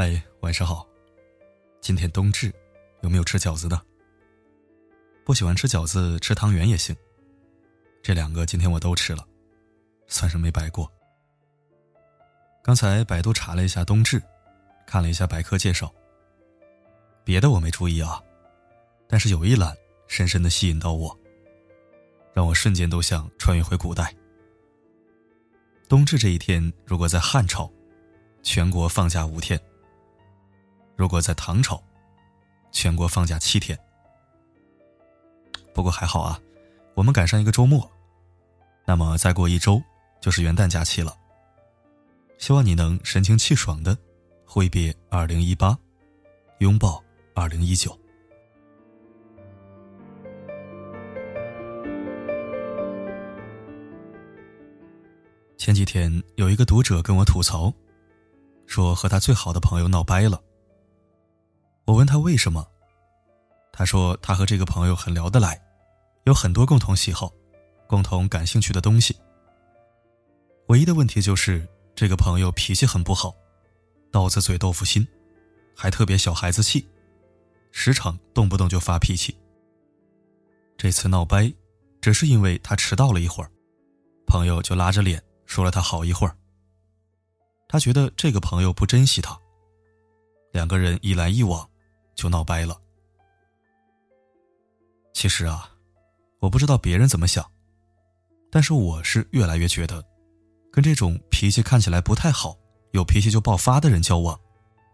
嗨，晚上好。今天冬至，有没有吃饺子的？不喜欢吃饺子，吃汤圆也行。这两个今天我都吃了，算是没白过。刚才百度查了一下冬至，看了一下百科介绍。别的我没注意啊，但是有一栏深深的吸引到我，让我瞬间都想穿越回古代。冬至这一天，如果在汉朝，全国放假五天。如果在唐朝，全国放假七天。不过还好啊，我们赶上一个周末，那么再过一周就是元旦假期了。希望你能神清气爽的挥别二零一八，拥抱二零一九。前几天有一个读者跟我吐槽，说和他最好的朋友闹掰了。我问他为什么，他说他和这个朋友很聊得来，有很多共同喜好，共同感兴趣的东西。唯一的问题就是这个朋友脾气很不好，刀子嘴豆腐心，还特别小孩子气，时常动不动就发脾气。这次闹掰，只是因为他迟到了一会儿，朋友就拉着脸说了他好一会儿。他觉得这个朋友不珍惜他，两个人一来一往。就闹掰了。其实啊，我不知道别人怎么想，但是我是越来越觉得，跟这种脾气看起来不太好、有脾气就爆发的人交往，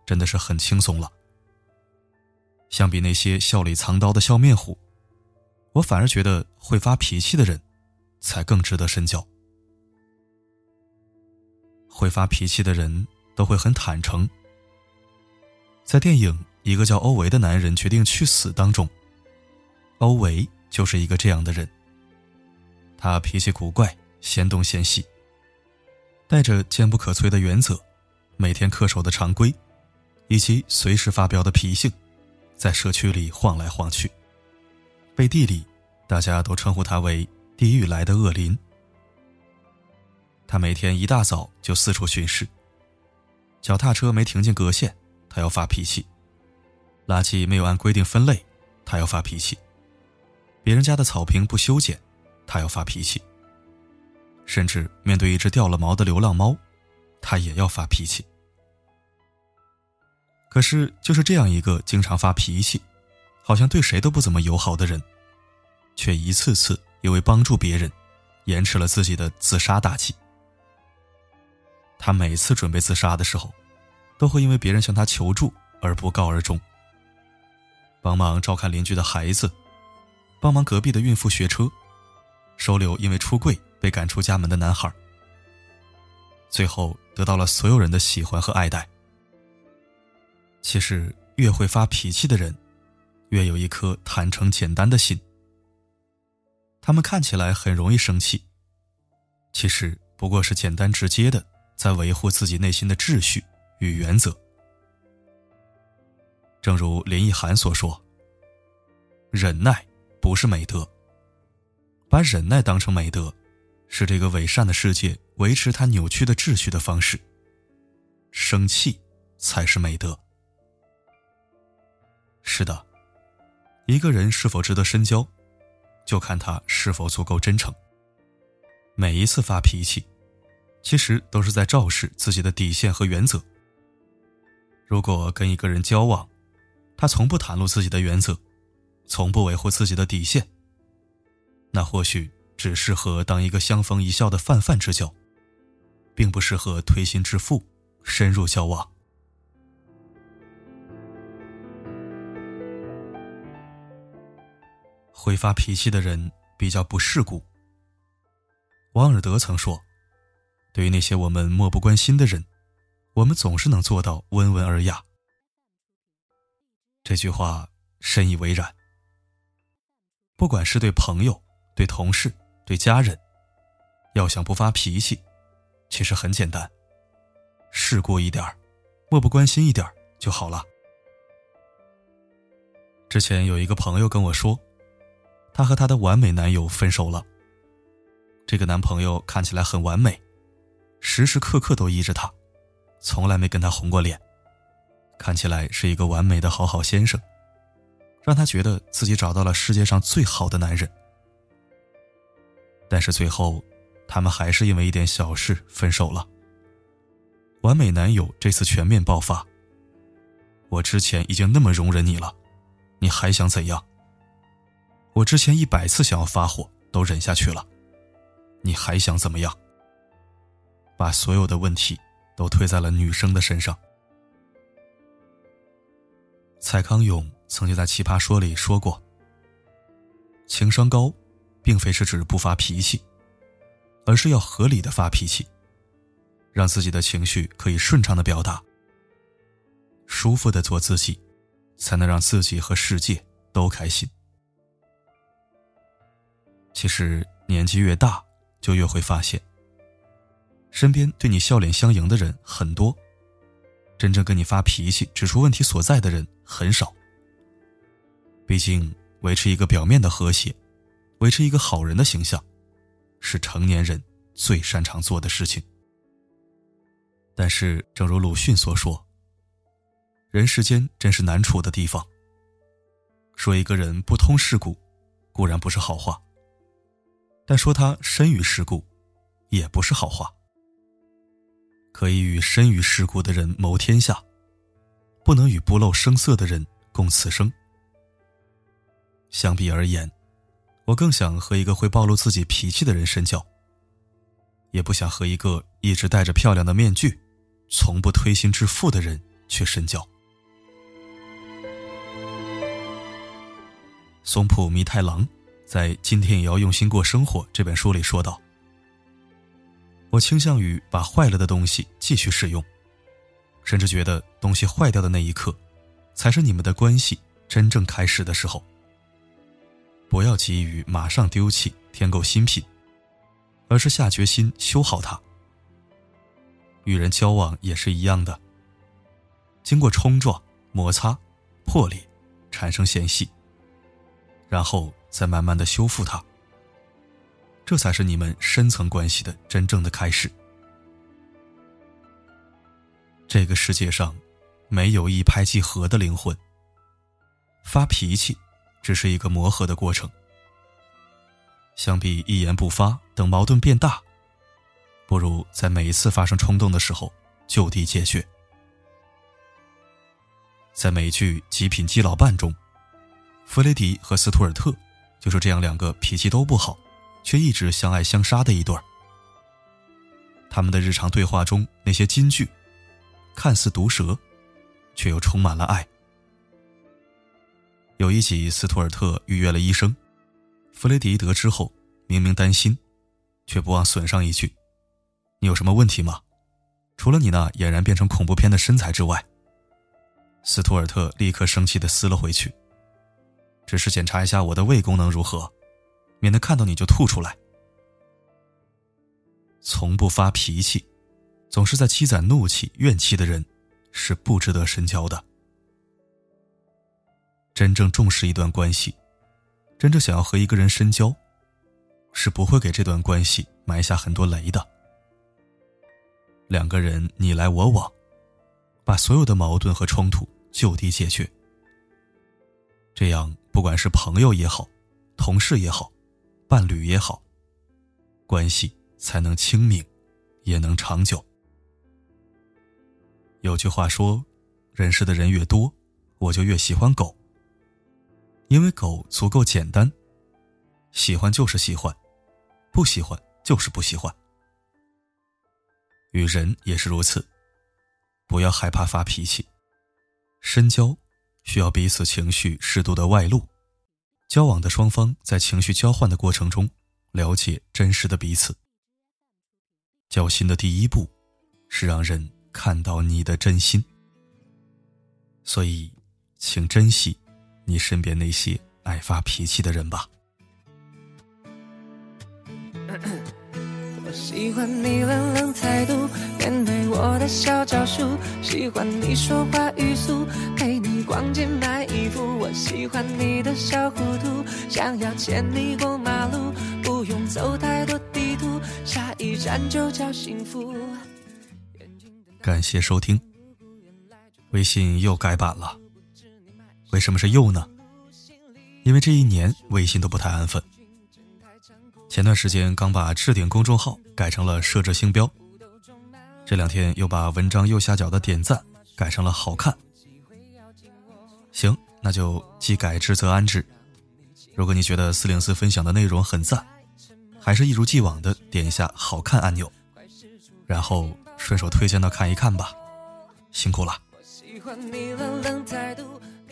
真的是很轻松了。相比那些笑里藏刀的笑面虎，我反而觉得会发脾气的人，才更值得深交。会发脾气的人都会很坦诚，在电影。一个叫欧维的男人决定去死当中，欧维就是一个这样的人。他脾气古怪，嫌东嫌西，带着坚不可摧的原则，每天恪守的常规，以及随时发飙的脾性，在社区里晃来晃去。背地里，大家都称呼他为“地狱来的恶灵”。他每天一大早就四处巡视，脚踏车没停进格线，他要发脾气。垃圾没有按规定分类，他要发脾气；别人家的草坪不修剪，他要发脾气；甚至面对一只掉了毛的流浪猫，他也要发脾气。可是，就是这样一个经常发脾气、好像对谁都不怎么友好的人，却一次次因为帮助别人，延迟了自己的自杀大计。他每次准备自杀的时候，都会因为别人向他求助而不告而终。帮忙照看邻居的孩子，帮忙隔壁的孕妇学车，收留因为出柜被赶出家门的男孩。最后得到了所有人的喜欢和爱戴。其实，越会发脾气的人，越有一颗坦诚简单的心。他们看起来很容易生气，其实不过是简单直接的在维护自己内心的秩序与原则。正如林奕涵所说：“忍耐不是美德，把忍耐当成美德，是这个伪善的世界维持它扭曲的秩序的方式。生气才是美德。”是的，一个人是否值得深交，就看他是否足够真诚。每一次发脾气，其实都是在昭示自己的底线和原则。如果跟一个人交往，他从不袒露自己的原则，从不维护自己的底线。那或许只适合当一个相逢一笑的泛泛之交，并不适合推心置腹、深入交往。会发脾气的人比较不世故。王尔德曾说：“对于那些我们漠不关心的人，我们总是能做到温文尔雅。”这句话深以为然。不管是对朋友、对同事、对家人，要想不发脾气，其实很简单，世故一点漠不关心一点就好了。之前有一个朋友跟我说，她和她的完美男友分手了。这个男朋友看起来很完美，时时刻刻都依着她，从来没跟她红过脸。看起来是一个完美的好好先生，让她觉得自己找到了世界上最好的男人。但是最后，他们还是因为一点小事分手了。完美男友这次全面爆发。我之前已经那么容忍你了，你还想怎样？我之前一百次想要发火都忍下去了，你还想怎么样？把所有的问题都推在了女生的身上。蔡康永曾经在《奇葩说》里说过：“情商高，并非是指不发脾气，而是要合理的发脾气。”让自己的情绪可以顺畅的表达，舒服的做自己，才能让自己和世界都开心。其实年纪越大，就越会发现，身边对你笑脸相迎的人很多，真正跟你发脾气、指出问题所在的人很少。毕竟，维持一个表面的和谐，维持一个好人的形象，是成年人最擅长做的事情。但是，正如鲁迅所说：“人世间真是难处的地方。说一个人不通世故，固然不是好话；但说他深于世故，也不是好话。可以与深于世故的人谋天下，不能与不露声色的人共此生。相比而言，我更想和一个会暴露自己脾气的人深交，也不想和一个一直戴着漂亮的面具。”从不推心置腹的人去深交。松浦弥太郎在《今天也要用心过生活》这本书里说道：“我倾向于把坏了的东西继续使用，甚至觉得东西坏掉的那一刻，才是你们的关系真正开始的时候。不要急于马上丢弃、添购新品，而是下决心修好它。”与人交往也是一样的，经过冲撞、摩擦、破裂，产生嫌隙，然后再慢慢的修复它，这才是你们深层关系的真正的开始。这个世界上，没有一拍即合的灵魂。发脾气，只是一个磨合的过程。相比一言不发，等矛盾变大。不如在每一次发生冲动的时候就地解决。在美剧《极品基佬伴》中，弗雷迪和斯图尔特就是这样两个脾气都不好，却一直相爱相杀的一对儿。他们的日常对话中那些金句，看似毒舌，却又充满了爱。有一集，斯图尔特预约了医生，弗雷迪得知后，明明担心，却不忘损上一句。你有什么问题吗？除了你那俨然变成恐怖片的身材之外，斯图尔特立刻生气的撕了回去。只是检查一下我的胃功能如何，免得看到你就吐出来。从不发脾气，总是在积攒怒气怨气的人，是不值得深交的。真正重视一段关系，真正想要和一个人深交，是不会给这段关系埋下很多雷的。两个人你来我往，把所有的矛盾和冲突就地解决。这样，不管是朋友也好，同事也好，伴侣也好，关系才能清明，也能长久。有句话说：“认识的人越多，我就越喜欢狗。”因为狗足够简单，喜欢就是喜欢，不喜欢就是不喜欢。与人也是如此，不要害怕发脾气。深交需要彼此情绪适度的外露，交往的双方在情绪交换的过程中，了解真实的彼此。交心的第一步，是让人看到你的真心。所以，请珍惜你身边那些爱发脾气的人吧。我喜欢你冷冷态度，面对我的小招数。喜欢你说话语速，陪你逛街买衣服。我喜欢你的小糊涂，想要牵你过马路，不用走太多地图，下一站就叫幸福。感谢收听。微信又改版了。为什么是又呢？因为这一年微信都不太安分。前段时间刚把置顶公众号改成了设置星标，这两天又把文章右下角的点赞改成了好看。行，那就既改之则安之。如果你觉得四零四分享的内容很赞，还是一如既往的点一下好看按钮，然后顺手推荐到看一看吧。辛苦了。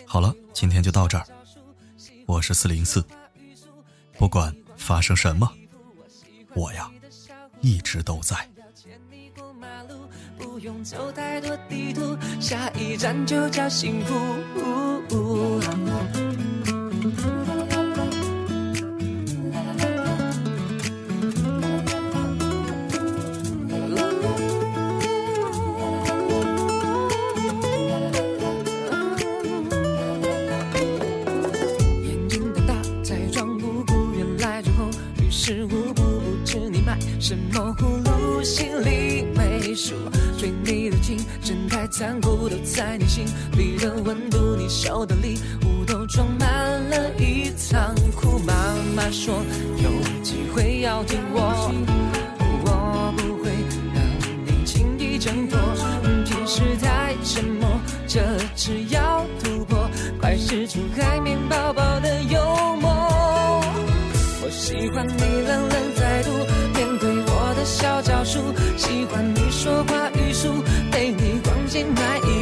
好了，今天就到这儿。我是四零四，不管发生什么，我呀一直都在。不用走太多地图，下一站就叫幸福。在你心里的温度，你手的礼物都装满了一仓库。妈妈说有机会要听我，我不会让你轻易挣脱。平时太沉默，这次要突破，快使出海绵宝宝的幽默。我喜欢你冷冷态度。面对我的小招数，喜欢你说话语速，陪你逛街买衣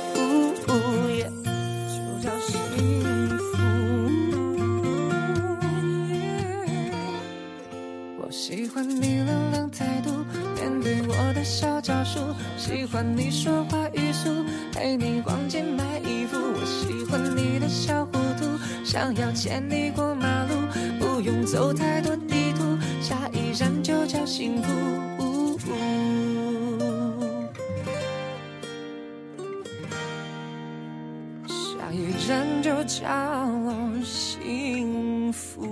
喜欢你说话语速，陪你逛街买衣服。我喜欢你的小糊涂，想要牵你过马路，不用走太多地图，下一站就叫幸福。下一站就叫幸福。